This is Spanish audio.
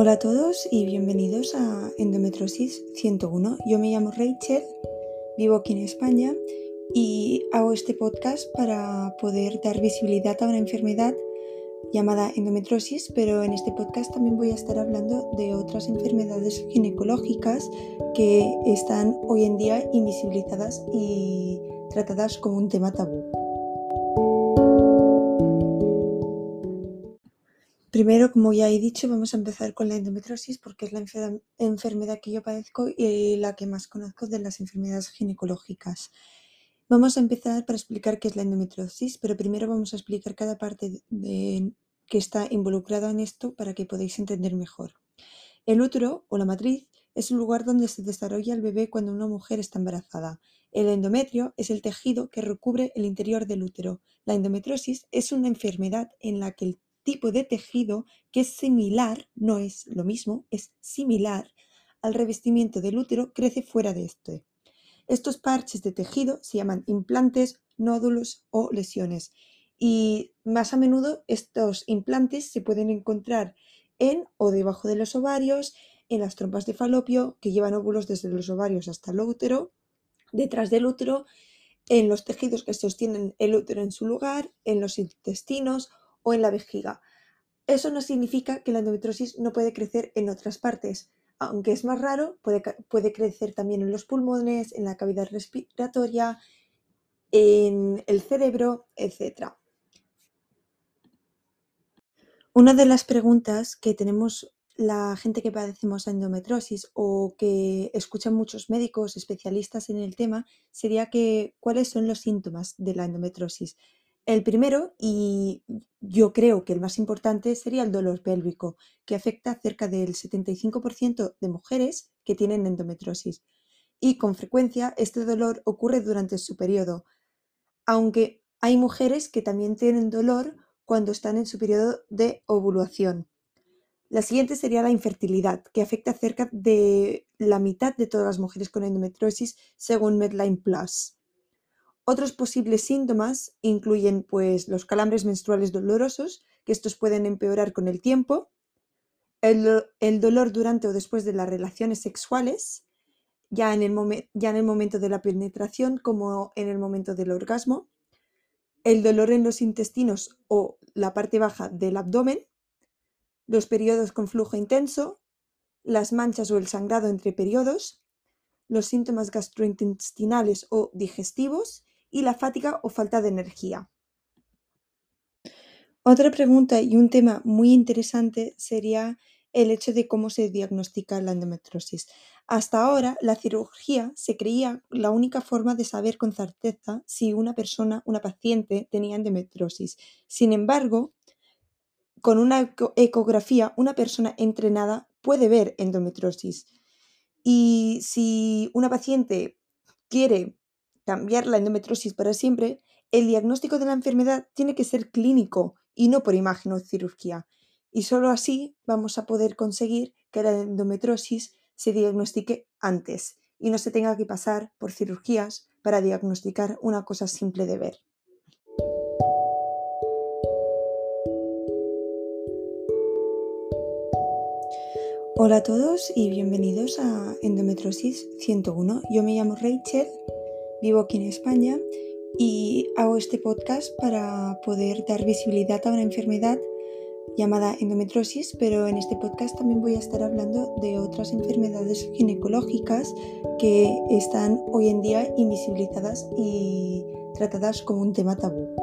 Hola a todos y bienvenidos a Endometrosis 101. Yo me llamo Rachel, vivo aquí en España y hago este podcast para poder dar visibilidad a una enfermedad llamada endometrosis, pero en este podcast también voy a estar hablando de otras enfermedades ginecológicas que están hoy en día invisibilizadas y tratadas como un tema tabú. Primero, como ya he dicho, vamos a empezar con la endometrosis porque es la enfermedad que yo padezco y la que más conozco de las enfermedades ginecológicas. Vamos a empezar para explicar qué es la endometrosis, pero primero vamos a explicar cada parte que está involucrada en esto para que podáis entender mejor. El útero o la matriz es un lugar donde se desarrolla el bebé cuando una mujer está embarazada. El endometrio es el tejido que recubre el interior del útero. La endometrosis es una enfermedad en la que el tipo de tejido que es similar, no es lo mismo, es similar al revestimiento del útero, crece fuera de este. Estos parches de tejido se llaman implantes, nódulos o lesiones y más a menudo estos implantes se pueden encontrar en o debajo de los ovarios, en las trompas de falopio que llevan óvulos desde los ovarios hasta el útero, detrás del útero, en los tejidos que sostienen el útero en su lugar, en los intestinos o en la vejiga. Eso no significa que la endometrosis no puede crecer en otras partes. Aunque es más raro, puede, crecer también en los pulmones, en la cavidad respiratoria, en el cerebro, etc. Una de las preguntas que tenemos la gente que padecemos endometrosis o que escuchan muchos médicos especialistas en el tema sería que cuáles son los síntomas de la endometrosis. El primero, y yo creo que el más importante, sería el dolor pélvico, que afecta a cerca del 75% de mujeres que tienen endometrosis. Y con frecuencia este dolor ocurre durante su periodo, aunque hay mujeres que también tienen dolor cuando están en su periodo de ovulación. La siguiente sería la infertilidad, que afecta a cerca de la mitad de todas las mujeres con endometrosis según Medline Plus. Otros posibles síntomas incluyen pues, los calambres menstruales dolorosos, que estos pueden empeorar con el tiempo, el, dolor durante o después de las relaciones sexuales, ya en, el ya en el momento de la penetración como en el momento del orgasmo, el dolor en los intestinos o la parte baja del abdomen, los periodos con flujo intenso, las manchas o el sangrado entre periodos, los síntomas gastrointestinales o digestivos y la fatiga o falta de energía. Otra pregunta y un tema muy interesante sería el hecho de cómo se diagnostica la endometrosis. Hasta ahora, la cirugía se creía la única forma de saber con certeza si una persona, una paciente, tenía endometrosis. Sin embargo, con una ecografía, una persona entrenada puede ver endometrosis. Y si una paciente quiere cambiar la endometrosis para siempre, el diagnóstico de la enfermedad tiene que ser clínico y no por imagen o cirugía. Y solo así vamos a poder conseguir que la endometrosis se diagnostique antes y no se tenga que pasar por cirugías para diagnosticar una cosa simple de ver. Hola a todos y bienvenidos a Endometrosis 101. Yo me llamo Rachel Vivo aquí en España y hago este podcast para poder dar visibilidad a una enfermedad llamada endometrosis, pero en este podcast también voy a estar hablando de otras enfermedades ginecológicas que están hoy en día invisibilizadas y tratadas como un tema tabú.